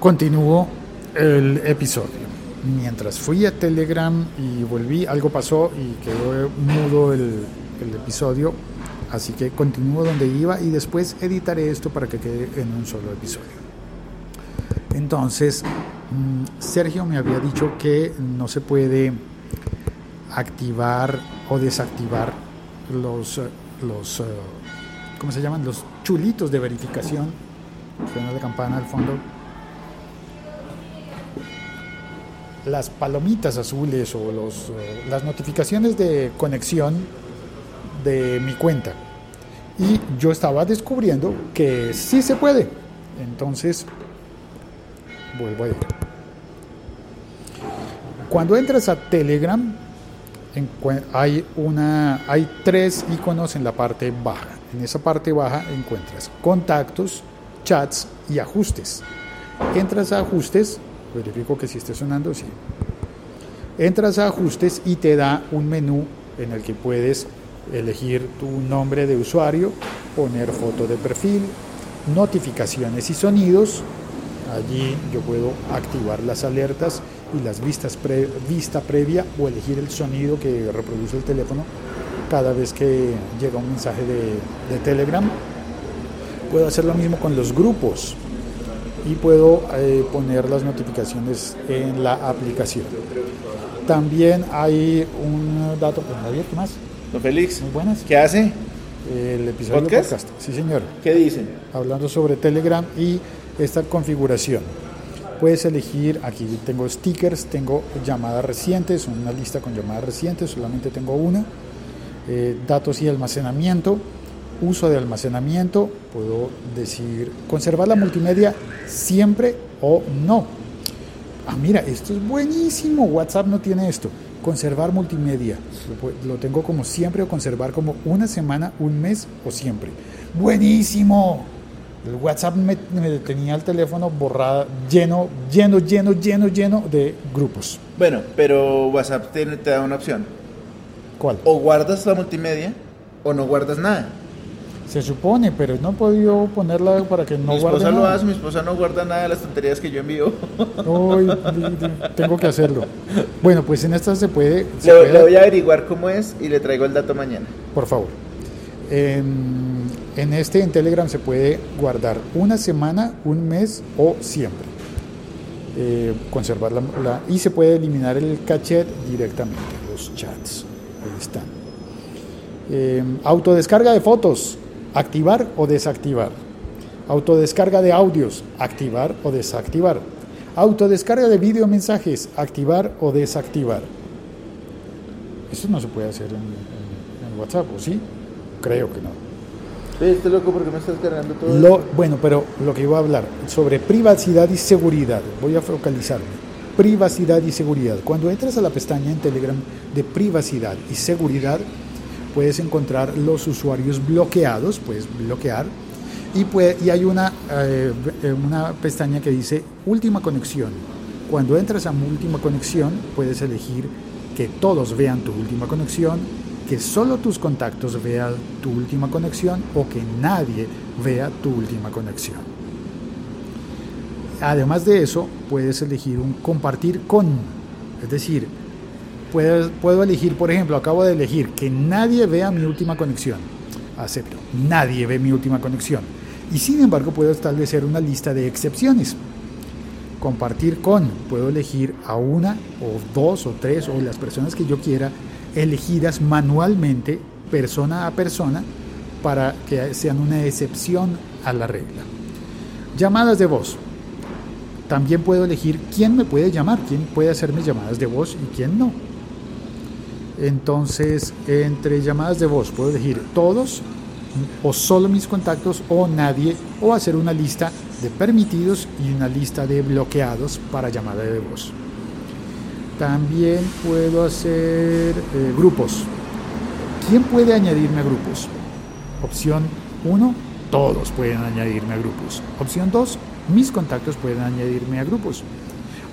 Continúo el episodio. Mientras fui a Telegram y volví, algo pasó y quedó mudo el, el episodio. Así que continúo donde iba y después editaré esto para que quede en un solo episodio. Entonces, mm, Sergio me había dicho que no se puede activar o desactivar los, eh, los eh, ¿cómo se llaman? Los chulitos de verificación. Suena la campana al fondo. Las palomitas azules o los, eh, las notificaciones de conexión de mi cuenta. Y yo estaba descubriendo que sí se puede. Entonces, vuelvo a. Cuando entras a Telegram, hay, una, hay tres iconos en la parte baja. En esa parte baja encuentras contactos, chats y ajustes. Entras a ajustes, verifico que si esté sonando, sí. Entras a ajustes y te da un menú en el que puedes elegir tu nombre de usuario, poner foto de perfil, notificaciones y sonidos. Allí yo puedo activar las alertas y las vistas vista previa o elegir el sonido que reproduce el teléfono cada vez que llega un mensaje de, Telegram. Puedo hacer lo mismo con los grupos y puedo eh, poner las notificaciones en la aplicación. También hay un dato, pues Javier, ¿qué más? Don Félix. Muy buenas. ¿Qué hace? El episodio ¿Podcast? podcast. Sí, señor. ¿Qué dicen? Hablando sobre Telegram y esta configuración. Puedes elegir, aquí tengo stickers, tengo llamadas recientes, una lista con llamadas recientes, solamente tengo una. Eh, datos y almacenamiento, uso de almacenamiento, puedo decir conservar la multimedia siempre o no. Ah, mira, esto es buenísimo, WhatsApp no tiene esto. Conservar multimedia, lo, tengo como siempre o conservar como una semana, un mes o siempre. Buenísimo. El WhatsApp me, tenía el teléfono borrado, lleno, lleno, lleno, lleno, lleno de grupos. Bueno, pero WhatsApp te, te da una opción. ¿Cuál? O guardas la multimedia o no guardas nada. Se supone, pero no he podido ponerla para que no mi guarde esposa lo nada. hace, mi esposa no guarda nada de las tonterías que yo envío. Uy, tengo que hacerlo. Bueno, pues en esta se puede, se Le, puede- le voy a averiguar cómo es y le traigo el dato mañana. por favor. En, en este, en Telegram, se puede guardar una semana, un mes o siempre. Eh, conservar la, la- y se puede eliminar el cachet directamente, los chats. Ahí están. Eh, autodescarga de fotos, activar o desactivar. Autodescarga de audios, activar o desactivar. Autodescarga de videomensajes, activar o desactivar. Eso no se puede hacer en, en- en WhatsApp, ¿o sí? Creo que no. Estoy loco porque me estás cargando todo. Lo, esto? bueno, pero lo que iba a hablar sobre privacidad y seguridad, voy a focalizarme. Privacidad y seguridad. Cuando entras a la pestaña en Telegram de privacidad y seguridad, puedes encontrar los usuarios bloqueados, puedes bloquear, y, hay una, eh, una pestaña que dice última conexión. Cuando entras a última conexión, puedes elegir que todos vean tu última conexión, que solo tus contactos vean tu última conexión o que nadie vea tu última conexión. Además de eso, puedes elegir un compartir con, es decir, puedes- puedo elegir, por ejemplo, acabo de elegir que nadie vea mi última conexión. Acepto, nadie ve mi última conexión. Y sin embargo, puedo establecer una lista de excepciones. Compartir con, puedo elegir a una o dos o tres o las personas que yo quiera elegidas manualmente, persona a persona, para que sean una excepción a la regla. Llamadas de voz. También puedo elegir quién me puede llamar, quién puede hacerme llamadas de voz y quién no. Entonces, entre llamadas de voz puedo elegir todos o solo mis contactos o nadie o hacer una lista de permitidos y una lista de bloqueados para llamada de voz. También puedo hacer eh, grupos. ¿Quién puede añadirme a grupos? Opción 1, todos pueden añadirme a grupos. Opción 2, mis contactos pueden añadirme a grupos.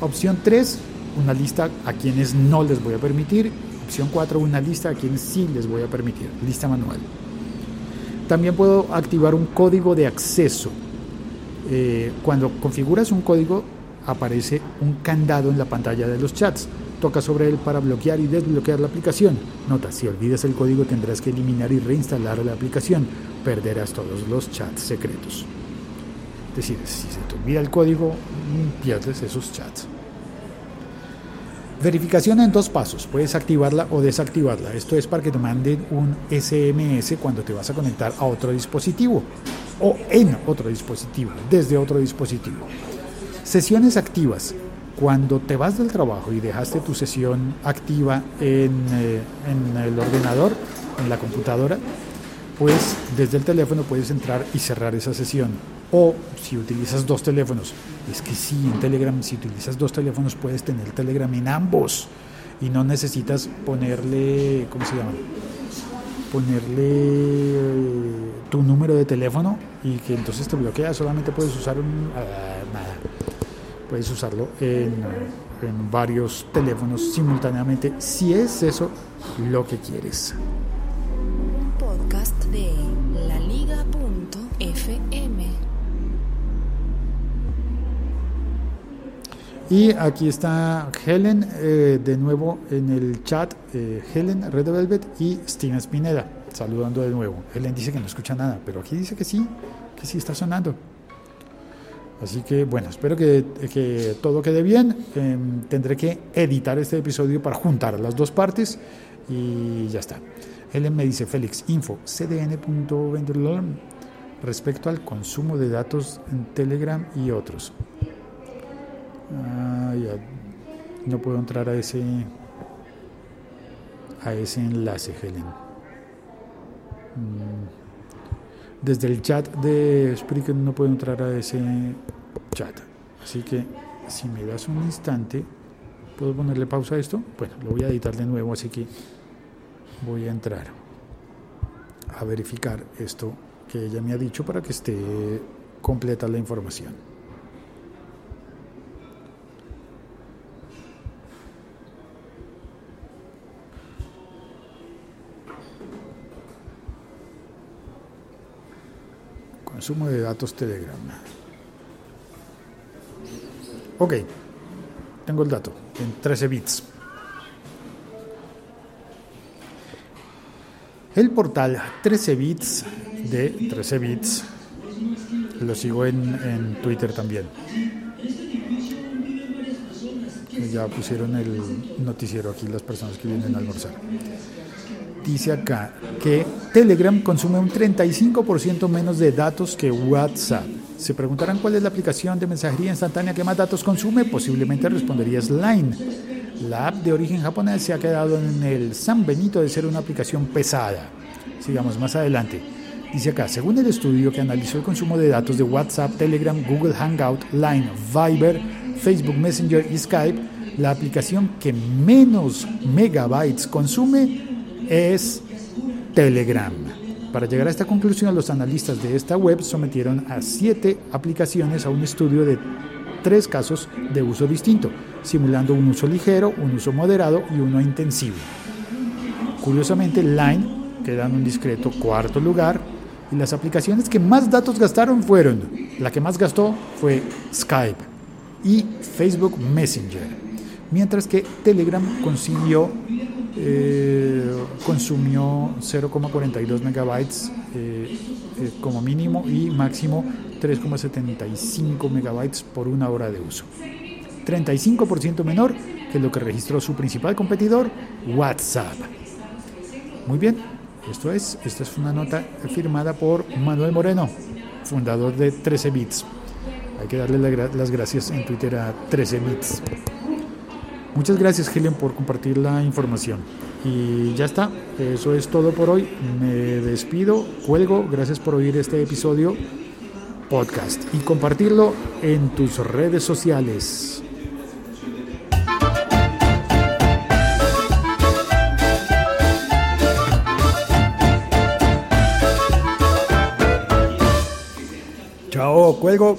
Opción 3, una lista a quienes no les voy a permitir. Opción 4, una lista a quienes sí les voy a permitir. Lista manual. También puedo activar un código de acceso. Eh, cuando configuras un código, aparece un candado en la pantalla de los chats. Toca sobre él para bloquear y desbloquear la aplicación. Nota, si olvidas el código tendrás que eliminar y reinstalar la aplicación. Perderás todos los chats secretos. Es decir, si se te olvida el código, pierdes esos chats. Verificación en dos pasos. Puedes activarla o desactivarla. Esto es para que te manden un SMS cuando te vas a conectar a otro dispositivo o en otro dispositivo, desde otro dispositivo. Sesiones activas. Cuando te vas del trabajo y dejaste tu sesión activa en, eh, en el ordenador, en la computadora, pues desde el teléfono puedes entrar y cerrar esa sesión. O si utilizas dos teléfonos, es que sí, en Telegram, si utilizas dos teléfonos puedes tener Telegram en ambos y no necesitas ponerle, ¿cómo se llama? Ponerle eh, tu número de teléfono y que entonces te bloquea, solamente puedes usar un, ah, puedes usarlo en varios teléfonos simultáneamente si es eso lo que quieres. Y aquí está Helen eh, de nuevo en el chat, eh, Helen Red Velvet y Steven Spineda saludando de nuevo. Helen dice que no escucha nada, pero aquí dice que sí, que sí está sonando. Así que bueno, espero que, que todo quede bien. Eh, tendré que editar este episodio para juntar las dos partes y ya está. Helen me dice, Félix, info, cdn.vendor respecto al consumo de datos en Telegram y otros. No puedo entrar a ese a ese enlace, Helen. Mm. Desde el chat de Spreaker no puedo entrar a ese chat. Así que si me das un instante, ¿puedo ponerle pausa a esto? Bueno, lo voy a editar de nuevo, así que voy a entrar a verificar esto que ella me ha dicho para que esté completa la información. Consumo de datos Telegram. Ok, tengo el dato en 13 bits. El portal 13 bits de 13 bits lo sigo en, en Twitter también. Ya pusieron el noticiero aquí las personas que vienen a almorzar dice acá que Telegram consume un 35% menos de datos que WhatsApp. Se preguntarán cuál es la aplicación de mensajería instantánea que más datos consume, posiblemente responderías Line. La app de origen japonés se ha quedado en el San Benito de ser una aplicación pesada. Sigamos más adelante. Dice acá, según el estudio que analizó el consumo de datos de WhatsApp, Telegram, Google Hangout, Line, Viber, Facebook Messenger y Skype, la aplicación que menos megabytes consume es Telegram. Para llegar a esta conclusión, los analistas de esta web sometieron a siete aplicaciones a un estudio de tres casos de uso distinto, simulando un uso ligero, un uso moderado y uno intensivo. Curiosamente, Line queda en un discreto cuarto lugar y las aplicaciones que más datos gastaron fueron, la que más gastó fue Skype y Facebook Messenger, mientras que Telegram consiguió eh, consumió 0,42 megabytes eh, eh, como mínimo y máximo 3,75 megabytes por una hora de uso. 35% menor que lo que registró su principal competidor, WhatsApp. Muy bien, esto es, esta es una nota firmada por Manuel Moreno, fundador de 13 bits. Hay que darle las gracias en Twitter a 13 bits. Muchas gracias Helen por compartir la información. Y ya está, eso es todo por hoy. Me despido, cuelgo, gracias por oír este episodio podcast y compartirlo en tus redes sociales. Chao, cuelgo.